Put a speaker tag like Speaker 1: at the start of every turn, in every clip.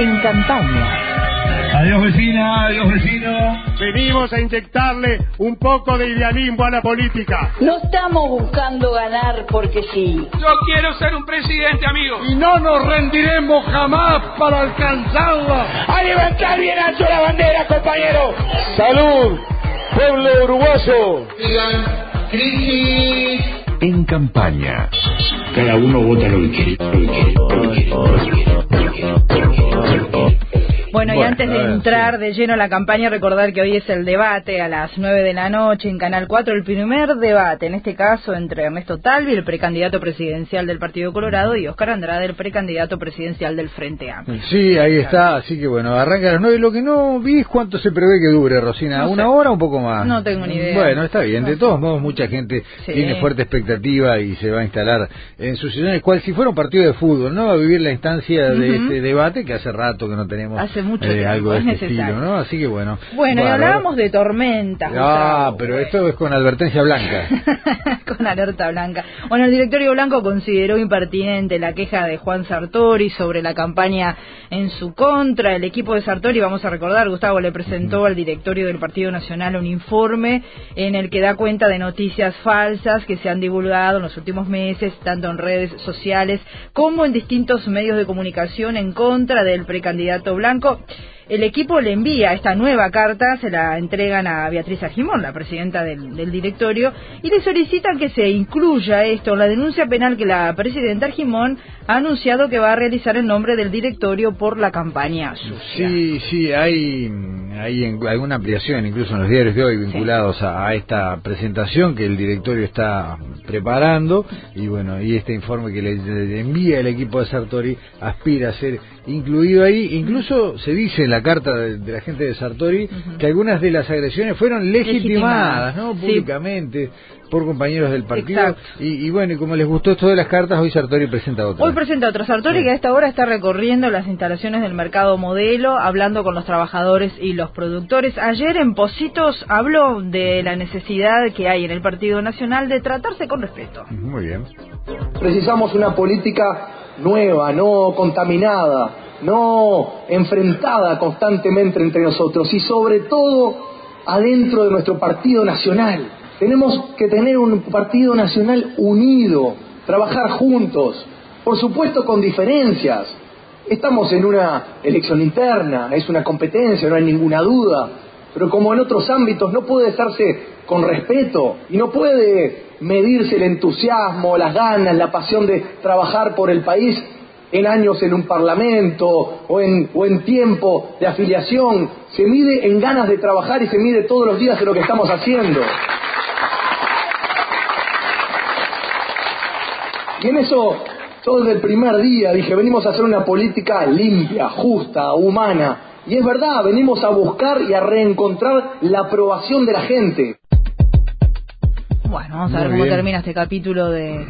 Speaker 1: en campaña.
Speaker 2: Adiós vecina, adiós vecino.
Speaker 3: Venimos a inyectarle un poco de idealismo a la política.
Speaker 4: No estamos buscando ganar porque sí.
Speaker 5: Yo quiero ser un presidente, amigo.
Speaker 3: Y no nos rendiremos jamás para alcanzarla.
Speaker 6: A levantar bien alto la bandera, compañero.
Speaker 3: Salud, pueblo uruguayo.
Speaker 6: crisis.
Speaker 1: En campaña.
Speaker 2: Cada uno vota lo que quiere, lo que quiere, lo que quiere, lo que quiere,
Speaker 7: Bueno, y antes de
Speaker 8: ver,
Speaker 7: entrar de lleno a la campaña, recordar que hoy es el debate a las 9 de la noche en Canal 4, el primer debate, en este caso entre Ernesto Talvi, el precandidato presidencial del Partido Colorado, y Oscar Andrade, el precandidato presidencial del Frente Amplio.
Speaker 8: Sí, ahí está, así que bueno, arranca a las nueve. Lo que no vi es cuánto se prevé que dure, Rosina.
Speaker 7: No sé.
Speaker 8: ¿Una hora o un poco más?
Speaker 7: No tengo ni idea.
Speaker 8: Bueno, está bien. De todos modos, mucha gente
Speaker 7: Sí.
Speaker 8: tiene fuerte expectativa y se va a instalar en sus sillones, cual si fuera un partido de fútbol, ¿no? A vivir la instancia de
Speaker 7: Ujú.
Speaker 8: este debate que hace rato que no tenemos
Speaker 7: Hace mucho
Speaker 8: eh,
Speaker 7: tiempo,
Speaker 8: algo de
Speaker 7: es
Speaker 8: este
Speaker 7: necesario.
Speaker 8: estilo, ¿no? Así que bueno.
Speaker 7: Bueno, y hablábamos de tormentas.
Speaker 8: Ah, pero esto es con advertencia blanca.
Speaker 7: con alerta blanca. Bueno, el directorio blanco consideró impertinente la queja de Juan Sartori sobre la campaña en su contra. El equipo de Sartori, vamos a recordar, Gustavo le presentó al directorio del Partido Nacional un informe en el que da cuenta de noticias falsas que se han divulgado en los últimos meses, tanto en redes sociales como en distintos medios de comunicación en contra del precandidato blanco. El equipo le envía esta nueva carta, se la entregan a Beatriz Argimón, la presidenta del, directorio, y le solicitan que se incluya esto en la denuncia penal que la presidenta Argimón ha anunciado que va a realizar en nombre del directorio por la campaña sucia.
Speaker 8: Sí, sí, hay, hay en- alguna ampliación incluso en los diarios de hoy vinculados a, a esta presentación que el directorio está preparando y bueno, y este informe que le, le envía el equipo de Sartori aspira a ser incluido ahí. Incluso se dice en la carta de, de la gente de Sartori que algunas de las agresiones fueron legitimadas,
Speaker 7: Legitimadas,
Speaker 8: ¿no?
Speaker 7: sí.
Speaker 8: Por compañeros del partido.
Speaker 7: Exacto.
Speaker 8: Y, y bueno, y como les gustó esto de las cartas, hoy Sartori presenta otra.
Speaker 7: Hoy presenta otro Sartori que a esta hora está recorriendo las instalaciones del mercado modelo, hablando con los trabajadores y los productores. Ayer en Positos habló de la necesidad que hay en el Partido Nacional de tratarse con respeto.
Speaker 8: Muy bien.
Speaker 9: Precisamos una política nueva, no contaminada, no enfrentada constantemente entre nosotros y sobre todo adentro de nuestro partido nacional. Tenemos que tener un partido nacional unido, trabajar juntos, por supuesto con diferencias. Estamos en una elección interna, es una competencia, no hay ninguna duda, pero como en otros ámbitos no puede estarse con respeto y no puede medirse el entusiasmo, las ganas, la pasión de trabajar por el país en años en un parlamento o en, o en tiempo de afiliación. Se mide en ganas de trabajar y se mide todos los días en lo que estamos haciendo. Y en eso, yo desde el primer día dije, venimos a hacer una política limpia, justa, humana. Y es verdad, venimos a buscar y a reencontrar la aprobación de la gente.
Speaker 7: Bueno, vamos a
Speaker 8: Muy
Speaker 7: ver cómo
Speaker 8: bien.
Speaker 7: termina este capítulo de,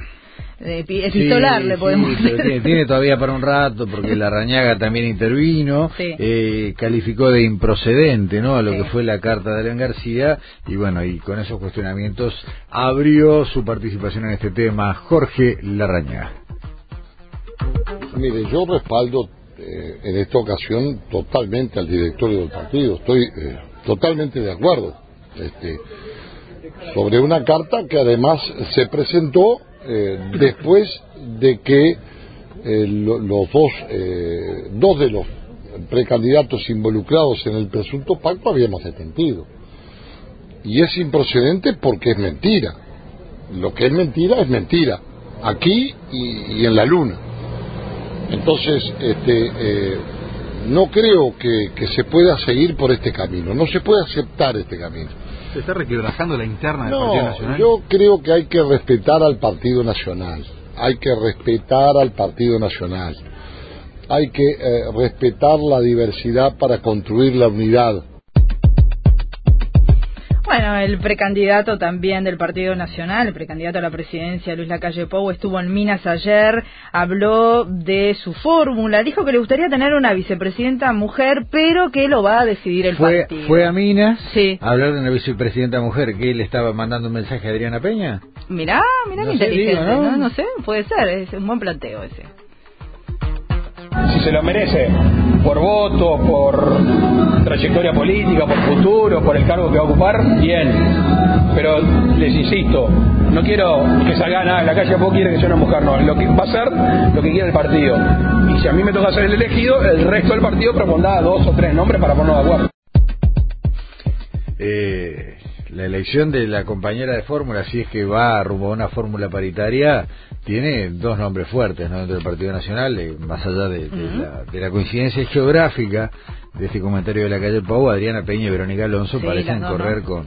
Speaker 7: de epi-
Speaker 8: Sí,
Speaker 7: epistolar, le podemos decir.
Speaker 8: tiene, tiene todavía para un rato porque la Rañaga también intervino,
Speaker 7: Sí.
Speaker 8: eh, calificó de improcedente ¿no? a lo
Speaker 7: Sí.
Speaker 8: que fue la carta de Alen García y bueno, y con esos cuestionamientos abrió su participación en este tema Jorge Larrañaga.
Speaker 10: Mire, yo respaldo eh, en esta ocasión totalmente al directorio del partido. Estoy eh, totalmente de acuerdo. Este, sobre una carta que además se presentó eh, después de que eh, lo- los dos, eh, dos de los precandidatos involucrados en el presunto pacto habíamos desmentido. Y es improcedente porque es mentira. Lo que es mentira es mentira, aquí y- y en la luna. Entonces, este, eh, no creo que, que se pueda seguir por este camino, no se puede aceptar este camino.
Speaker 11: ¿Se está requebrajando la interna del
Speaker 10: No,
Speaker 11: Partido Nacional?
Speaker 10: yo creo que hay que respetar al Partido Nacional, hay que respetar al Partido Nacional, hay que eh, respetar la diversidad para construir la unidad.
Speaker 7: Bueno, el precandidato también del Partido Nacional, el precandidato a la presidencia, Luis Lacalle Pou, estuvo en Minas ayer, habló de su fórmula, dijo que le gustaría tener una vicepresidenta mujer, pero que lo va a decidir el
Speaker 8: Fue,
Speaker 7: partido.
Speaker 8: fue a Minas
Speaker 7: Sí.
Speaker 8: a hablar de una vicepresidenta mujer que él estaba mandando un mensaje a Adriana Peña.
Speaker 7: Mirá, mirá
Speaker 8: No
Speaker 7: qué inteligente,
Speaker 8: digo, ¿no?
Speaker 7: ¿no? No sé, puede ser, es un buen planteo ese.
Speaker 6: Si se lo merece.
Speaker 12: por votos, por trayectoria política, por futuro, por el cargo que va a ocupar, bien. Pero les insisto, no quiero que salga nada en la calle, vos quiere que sea una mujer, no. Lo que va a ser lo que quiere el partido. Y si a mí me toca ser el elegido, el resto del partido propondrá dos o tres nombres para ponernos de acuerdo.
Speaker 8: Eh, la elección de la compañera de fórmula, si es que va rumbo a una fórmula paritaria, tiene dos nombres fuertes ¿no? dentro del Partido Nacional, eh, más allá de, de, la, de, la, coincidencia geográfica de este comentario de la calle Pau, Adriana Peña y Verónica Alonso
Speaker 7: sí,
Speaker 8: parecen correr con,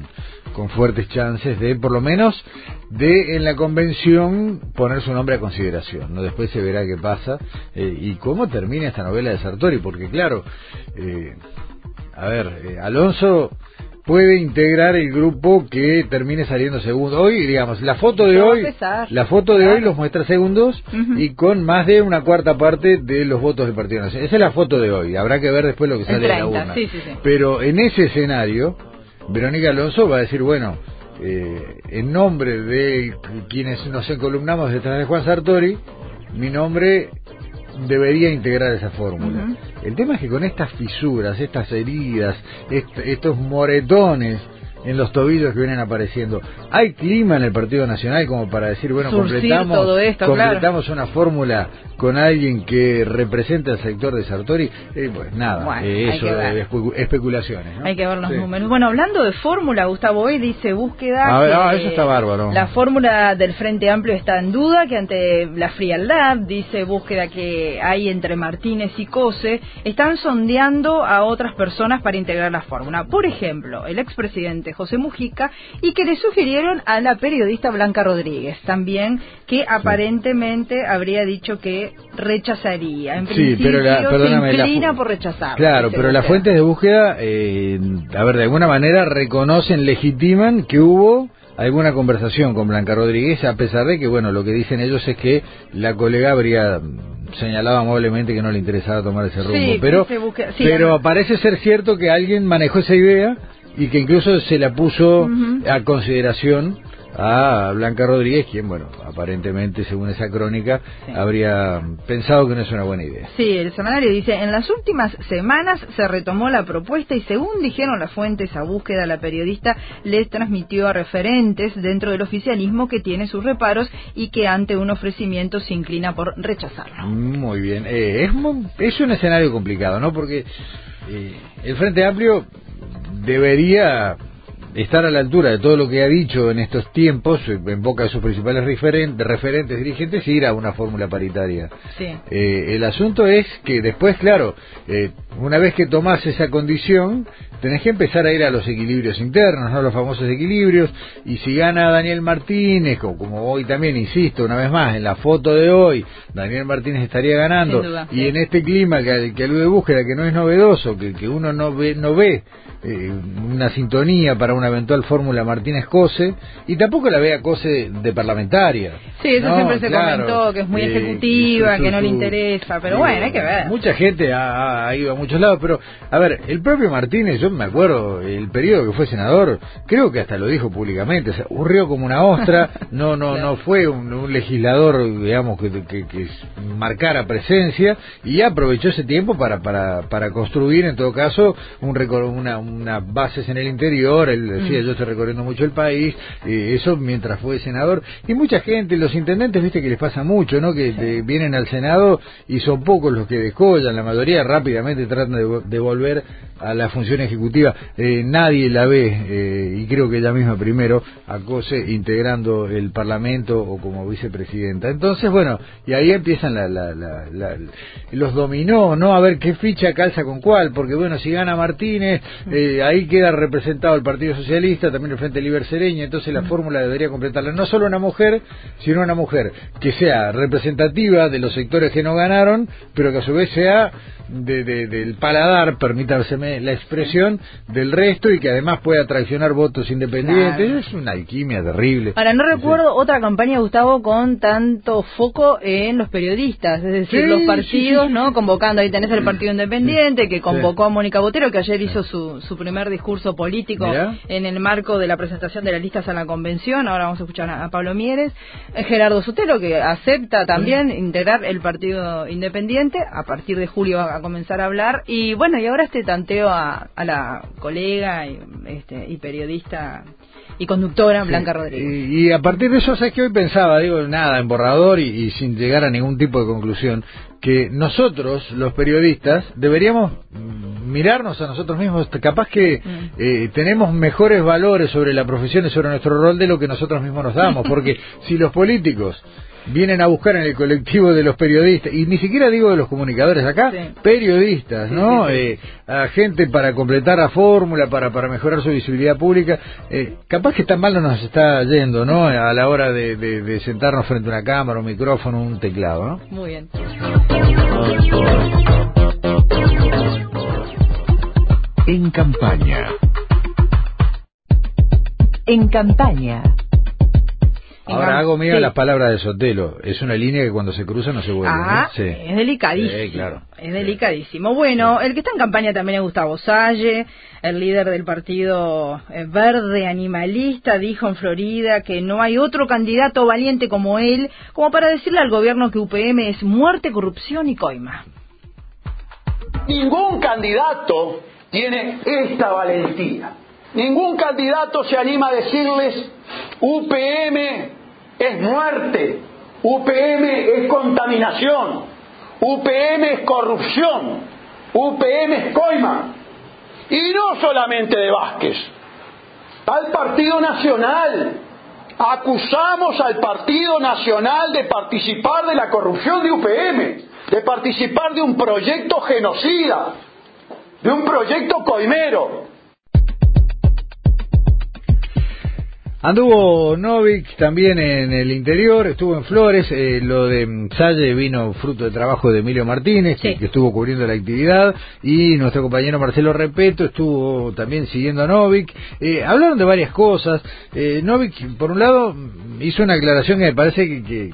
Speaker 8: con fuertes chances de, por lo menos, de en la convención poner su nombre a consideración. no Después se verá qué pasa eh, y cómo termina esta novela de Sartori, porque claro, eh, a ver, eh, Alonso puede integrar el grupo que termine saliendo segundo. Hoy, digamos, la foto de hoy, la foto de hoy los muestra segundos uh -huh. y con más de una cuarta parte de los votos del Partido Nacional. Esa es la foto de hoy. Habrá que ver después lo que sale 30, de la urna.
Speaker 7: Sí, sí, sí.
Speaker 8: Pero en ese escenario, Verónica Alonso va a decir, bueno, eh, en nombre de quienes nos encolumnamos detrás de Juan Sartori, mi nombre debería integrar esa fórmula. Uh -huh. El tema es que con estas fisuras, estas heridas, est estos moretones en los tobillos que vienen apareciendo, ¿hay clima en el Partido Nacional como para decir, bueno,
Speaker 7: Surcir
Speaker 8: completamos,
Speaker 7: todo esto,
Speaker 8: completamos
Speaker 7: claro.
Speaker 8: una fórmula con alguien que represente al sector de Sartori? Eh, pues nada,
Speaker 7: bueno,
Speaker 8: eh, eso de espe especulaciones. ¿no?
Speaker 7: Hay que ver los
Speaker 8: sí.
Speaker 7: números. Bueno, hablando de fórmula, Gustavo, hoy dice búsqueda.
Speaker 8: A ver,
Speaker 7: que,
Speaker 8: ah, eso está bárbaro.
Speaker 7: La fórmula del Frente Amplio está en duda, que ante la frialdad, dice búsqueda que hay entre Martínez y Cose, están sondeando a otras personas para integrar la fórmula. Por ejemplo, el expresidente José Mujica y que le sugirieron a la periodista Blanca Rodríguez también que aparentemente habría dicho que rechazaría. En
Speaker 8: sí,
Speaker 7: principio
Speaker 8: pero la,
Speaker 7: se inclina
Speaker 8: la,
Speaker 7: por rechazar.
Speaker 8: Claro, pero las fuentes de búsqueda, eh, a ver, de alguna manera reconocen, legitiman que hubo alguna conversación con Blanca Rodríguez, a pesar de que, bueno, lo que dicen ellos es que la colega habría señalado amablemente que no le interesaba tomar ese rumbo.
Speaker 7: Sí,
Speaker 8: pero
Speaker 7: sí,
Speaker 8: pero parece ser cierto que alguien manejó esa idea y que incluso se la puso uh -huh. a consideración a Blanca Rodríguez, quien, bueno, aparentemente, según esa crónica, sí. habría pensado que no es una buena idea.
Speaker 7: Sí, el semanario dice, en las últimas semanas se retomó la propuesta y según dijeron las fuentes a búsqueda, la periodista les transmitió a referentes dentro del oficialismo que tiene sus reparos y que ante un ofrecimiento se inclina por rechazarlo.
Speaker 8: Muy bien, eh, es, es un escenario complicado, ¿no? Porque eh, el Frente Amplio debería estar a la altura de todo lo que ha dicho en estos tiempos, en boca de sus principales referentes, referentes dirigentes, ir a una fórmula paritaria.
Speaker 7: Sí.
Speaker 8: Eh, el asunto es que después, claro, eh, una vez que tomás esa condición, tenés que empezar a ir a los equilibrios internos, ¿no? los famosos equilibrios, y si gana Daniel Martínez, como, como hoy también, insisto, una vez más, en la foto de hoy, Daniel Martínez estaría ganando,
Speaker 7: duda,
Speaker 8: y
Speaker 7: sí.
Speaker 8: en este clima que, que alude búsqueda, que no es novedoso, que, que uno no ve, no ve eh, una sintonía para una eventual fórmula Martínez Cose y tampoco la vea Cose de parlamentaria.
Speaker 7: Sí, eso
Speaker 8: no,
Speaker 7: siempre se
Speaker 8: claro,
Speaker 7: comentó, que es muy
Speaker 8: eh,
Speaker 7: ejecutiva,
Speaker 8: su,
Speaker 7: que no le interesa, pero
Speaker 8: digo,
Speaker 7: bueno, hay que ver.
Speaker 8: Mucha gente ha, ha, ido a muchos lados, pero a ver, el propio Martínez, yo me acuerdo, el periodo que fue senador, creo que hasta lo dijo públicamente, o sea, hurrió como una ostra, no no
Speaker 7: claro.
Speaker 8: no fue un, un legislador, digamos, que, que, que, marcara presencia y aprovechó ese tiempo para, para, para construir, en todo caso, un, una, una base en el interior, él decía, mm. yo estoy recorriendo mucho el país, eh, eso mientras fue senador, y mucha gente, los intendentes, viste que les pasa mucho, ¿no? Que sí. vienen al Senado y son pocos los que descollan, la mayoría rápidamente tratan de, de volver a la función ejecutiva, eh, nadie la ve, eh, y creo que ella misma primero, a Cose integrando el Parlamento o como vicepresidenta. Entonces, bueno, y ahí empiezan la, la, la, los dominó, ¿no? A ver qué ficha calza con cuál, porque bueno, si gana Martínez, eh, ahí queda representado el Partido Socialista, también el Frente Liber Sereña, entonces la fórmula debería completarla no solo una mujer, sino una mujer que sea representativa de los sectores que no ganaron, pero que a su vez sea de, de, del paladar, permítaseme la expresión, del resto y que además pueda traicionar votos independientes. Es una alquimia terrible.
Speaker 7: Ahora, no recuerdo otra campaña, Gustavo, con tanto foco en los periodistas, es decir,
Speaker 8: Sí,
Speaker 7: los partidos,
Speaker 8: sí.
Speaker 7: ¿no? Convocando, ahí tenés el Partido Independiente, que convocó a Mónica Botero, que ayer hizo su, su primer discurso político
Speaker 8: Mirá.
Speaker 7: En el marco de la presentación de las listas a la convención. Ahora vamos a escuchar a, a Pablo Mieres. Eh, Gerardo Sotelo, que acepta también integrar el Partido Independiente. A partir de julio va a comenzar a hablar. Y bueno, y ahora este tanteo a, a la colega y, este, y periodista y conductora Blanca Rodríguez.
Speaker 8: Y, y a partir de eso, ¿sabes qué? Hoy pensaba, digo, nada, en borrador y, y sin llegar a ningún tipo de conclusión, que nosotros, los periodistas, deberíamos mm, mirarnos a nosotros mismos. Capaz que eh, tenemos mejores valores sobre la profesión y sobre nuestro rol de lo que nosotros mismos nos damos. Porque si los políticos vienen a buscar en el colectivo de los periodistas, y ni siquiera digo de los comunicadores acá, periodistas, ¿no? Eh, a gente para completar la fórmula, para, para mejorar su visibilidad pública, eh, capaz que tan mal no nos está yendo, ¿no? A la hora de, de- de sentarnos frente a una cámara, un micrófono, un teclado, ¿no?
Speaker 7: Muy bien.
Speaker 1: En campaña.
Speaker 13: En campaña.
Speaker 8: Ahora hago mía
Speaker 7: sí.
Speaker 8: las palabras de Sotelo. Es una línea que cuando se cruza no se vuelve.
Speaker 7: Ah,
Speaker 8: ¿no? Sí.
Speaker 7: es delicadísimo.
Speaker 8: Sí, claro.
Speaker 7: Es delicadísimo. Bueno, el que está en campaña también es Gustavo Salle, el líder del partido eh, verde animalista, dijo en Florida que no hay otro candidato valiente como él, como para decirle al gobierno que UPM es muerte, corrupción y coima.
Speaker 14: Ningún candidato tiene esta valentía. Ningún candidato se anima a decirles UPM es muerte, UPM es contaminación, UPM es corrupción, UPM es coima. Y no solamente de Vázquez, al Partido Nacional. Acusamos al Partido Nacional de participar de la corrupción de UPM, de participar de un proyecto genocida, de un proyecto coimero.
Speaker 8: Anduvo Novik también en el interior, estuvo en Flores, eh, lo de mm, Salle vino fruto de trabajo de Emilio Martínez, que, que estuvo cubriendo la actividad, y nuestro compañero Marcelo Repeto estuvo también siguiendo a Novik. Eh, hablaron de varias cosas. Eh, Novik, por un lado, hizo una aclaración que me parece que- que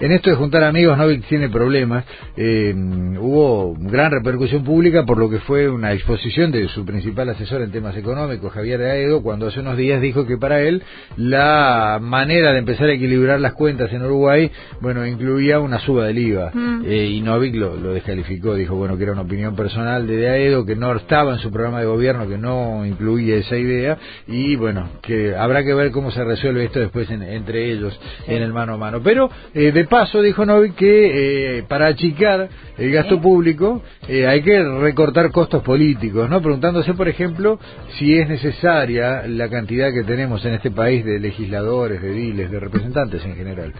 Speaker 8: en esto de juntar amigos Novik tiene problemas. Eh, hubo gran repercusión pública por lo que fue una exposición de su principal asesor en temas económicos, Javier Aedo, cuando hace unos días dijo que para él la manera de empezar a equilibrar las cuentas en Uruguay, bueno, incluía una suba del IVA.
Speaker 15: Mm.
Speaker 8: Eh, y Novik lo, lo descalificó, dijo, bueno, que era una opinión personal de Aedo, que no estaba en su programa de gobierno, que no incluía esa idea, y bueno, que habrá que ver cómo se resuelve esto después en- entre ellos en el mano a mano. Pero, eh, de paso, dijo Novik que eh, para achicar el gasto público eh, hay que recortar costos políticos, ¿no? Preguntándose, por ejemplo, si es necesaria la cantidad que tenemos en este país de legisladores, de ediles, de representantes en general.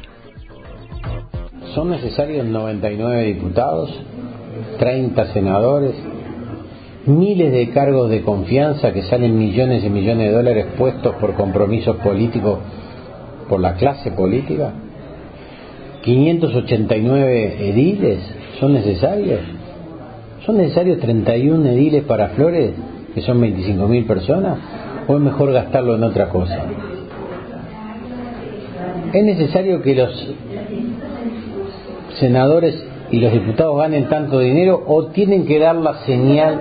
Speaker 15: Son necesarios 99 diputados, 30 senadores, miles de cargos de confianza que salen millones y millones de dólares puestos por compromisos políticos por la clase política. 589 ediles son necesarios. ¿Son necesarios 31 ediles para Flores, que son 25.000 personas? ¿O es mejor gastarlo en otra cosa? ¿Es necesario que los senadores y los diputados ganen tanto dinero o tienen que dar la señal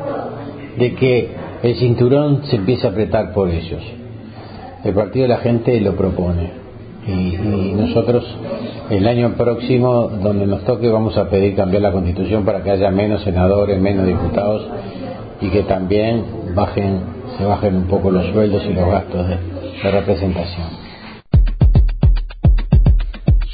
Speaker 15: de que el cinturón se empieza a apretar por ellos? El Partido de la Gente lo propone. Y, nosotros el año próximo, donde nos toque, vamos a pedir cambiar la constitución para que haya menos senadores, menos diputados y que también bajen, se bajen un poco los sueldos y los gastos de, de representación.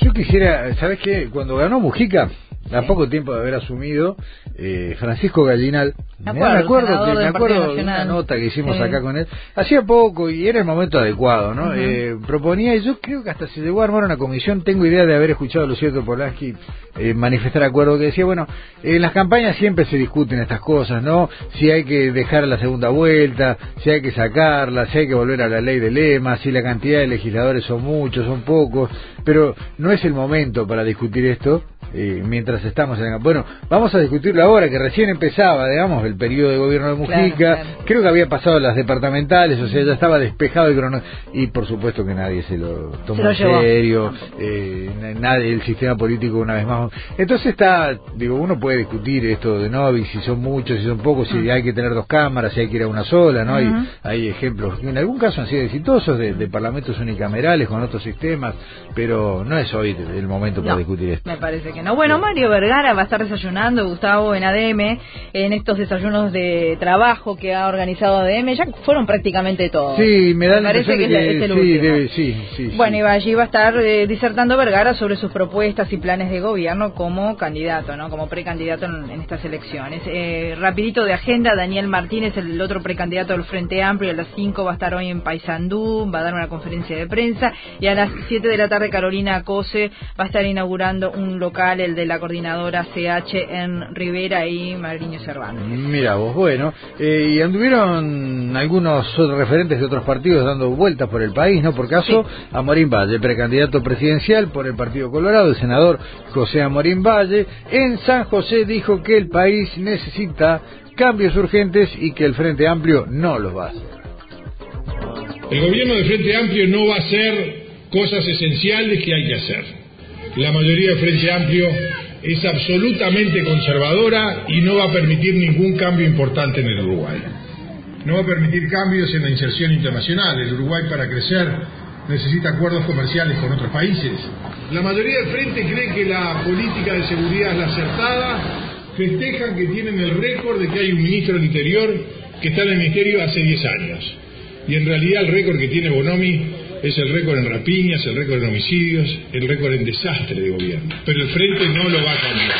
Speaker 8: Yo quisiera, ¿sabes qué? Cuando ganó Mujica, a poco tiempo de haber asumido, eh, Francisco Gallinal,
Speaker 7: Me
Speaker 8: me
Speaker 7: acuerdo,
Speaker 8: que, me de una nota que hicimos
Speaker 7: Sí.
Speaker 8: acá con él, hacía poco y era el momento adecuado, ¿no? Eh, proponía, y yo creo que hasta se llegó a armar una comisión, tengo idea de haber escuchado a Luciano Polanski eh, manifestar acuerdo, que decía, bueno, en las campañas siempre se discuten estas cosas, ¿no? Si hay que dejar la segunda vuelta, si hay que sacarla, si hay que volver a la ley de lema, si la cantidad de legisladores son muchos, son pocos, pero no es el momento para discutir esto eh, mientras estamos en... Bueno, vamos a discutirlo ahora, que recién empezaba, digamos, el periodo de gobierno de Mujica. Creo que había pasado las departamentales, o sea, ya estaba despejado el crono... Y por supuesto que nadie se lo tomó en serio, eh, nadie, el sistema político una vez más. Entonces está, digo, uno puede discutir esto de Novi, si son muchos, si son pocos, si hay que tener dos cámaras, si hay que ir a una sola, ¿no? hay, hay ejemplos, en algún caso han sido exitosos de, de parlamentos unicamerales con otros sistemas, pero no es hoy el momento para discutir esto.
Speaker 7: Me parece que no. Bueno, Mario Vergara va a estar desayunando, Gustavo, en ADM, en estos desayunos de trabajo que ha organizado ADM. Ya fueron prácticamente todos.
Speaker 8: Sí, me da
Speaker 7: parece que, es, el
Speaker 8: sí, sí, sí,
Speaker 7: Bueno, y allí va a estar eh, disertando Vergara sobre sus propuestas y planes de gobierno como candidato, ¿no? Como precandidato en, en estas elecciones. Eh, rapidito de agenda, Daniel Martínez, el otro precandidato del Frente Amplio, a las 5 va a estar hoy en Paysandú, va a dar una conferencia de prensa y a las 7 de la tarde Carolina Cose va a estar inaugurando un local, el de la coordinadora CH en Rivera y Magriño Cervantes.
Speaker 8: Mira vos, bueno, eh, y anduvieron algunos referentes de otros partidos dando vueltas por el país, ¿no? Por caso, Amorín Valle, precandidato presidencial por el Partido Colorado, el senador José Amorín Valle, en San José dijo que el país necesita cambios urgentes y que el Frente Amplio no los va a hacer.
Speaker 16: El gobierno del Frente Amplio no va a hacer cosas esenciales que hay que hacer. La mayoría del Frente Amplio es absolutamente conservadora y no va a permitir ningún cambio importante en el Uruguay. No va a permitir cambios en la inserción internacional. El Uruguay para crecer necesita acuerdos comerciales con otros países. La mayoría del Frente cree que la política de seguridad es la acertada. Festejan que tienen el récord de que hay un ministro del Interior que está en el Ministerio hace 10 años. Y en realidad el récord que tiene Bonomi es el récord en rapiñas, el récord en homicidios, el récord en desastre de gobierno. Pero el Frente no lo va a cambiar.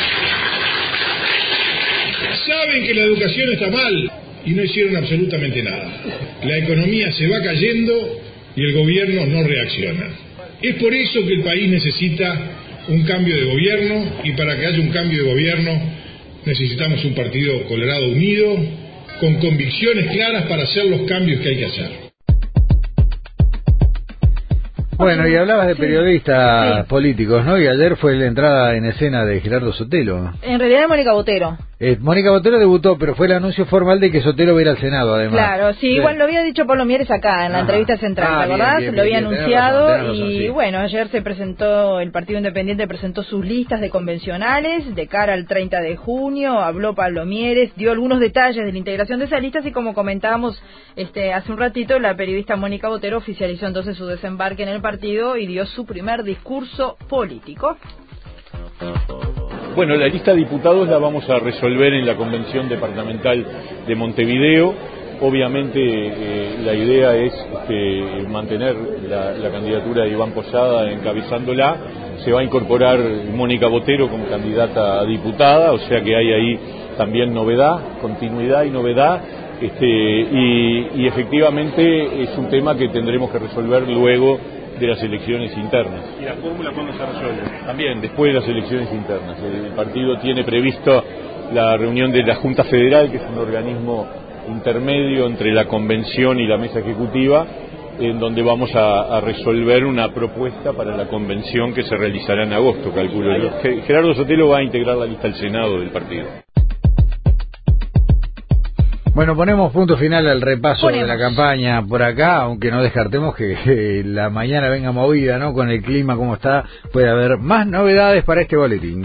Speaker 16: Saben que la educación está mal y no hicieron absolutamente nada. La economía se va cayendo y el gobierno no reacciona. Es por eso que el país necesita un cambio de gobierno y para que haya un cambio de gobierno necesitamos un partido colorado unido, con convicciones claras para hacer los cambios que hay que hacer.
Speaker 8: Bueno, y hablabas de periodistas políticos, ¿no? Y ayer fue la entrada en escena de Gerardo Sotelo.
Speaker 7: En realidad Mónica Botero.
Speaker 8: Eh, Mónica Botero debutó, pero fue el anuncio formal de que Sotelo va a ir al Senado, además.
Speaker 7: Claro, sí, igual lo había dicho Pablo Mieres acá, en la entrevista central,
Speaker 8: Ah,
Speaker 7: ¿te
Speaker 8: bien,
Speaker 7: acordás?
Speaker 8: bien,
Speaker 7: lo había
Speaker 8: bien, tenés
Speaker 7: anunciado
Speaker 8: razón, tenés razón,
Speaker 7: y
Speaker 8: sí.
Speaker 7: bueno, ayer se presentó, el Partido Independiente presentó sus listas de convencionales de cara al 30 de junio, habló Pablo Mieres, dio algunos detalles de la integración de esas listas y como comentábamos este, hace un ratito, la periodista Mónica Botero oficializó entonces su desembarque en el partido y dio su primer discurso político.
Speaker 17: Bueno, la lista de diputados la vamos a resolver en la convención departamental de Montevideo. Obviamente eh, la idea es este, mantener la, candidatura de Iván Posada encabezándola. Se va a incorporar Mónica Botero como candidata a diputada, o sea que hay ahí también novedad, continuidad y novedad. Este, y efectivamente es un tema que tendremos que resolver luego de las elecciones internas.
Speaker 18: ¿Y la fórmula cuándo se resuelve?
Speaker 17: También después de las elecciones internas. El partido tiene previsto la reunión de la Junta Federal, que es un organismo intermedio entre la convención y la mesa ejecutiva, en donde vamos a, a resolver una propuesta para la convención que se realizará en agosto, calculo Gerardo Sotelo va a integrar la lista al Senado del partido.
Speaker 8: Bueno, ponemos punto final al repaso de la campaña por acá, aunque no descartemos que, eh, la mañana venga movida, ¿no? Con el clima como está, puede haber más novedades para este boletín.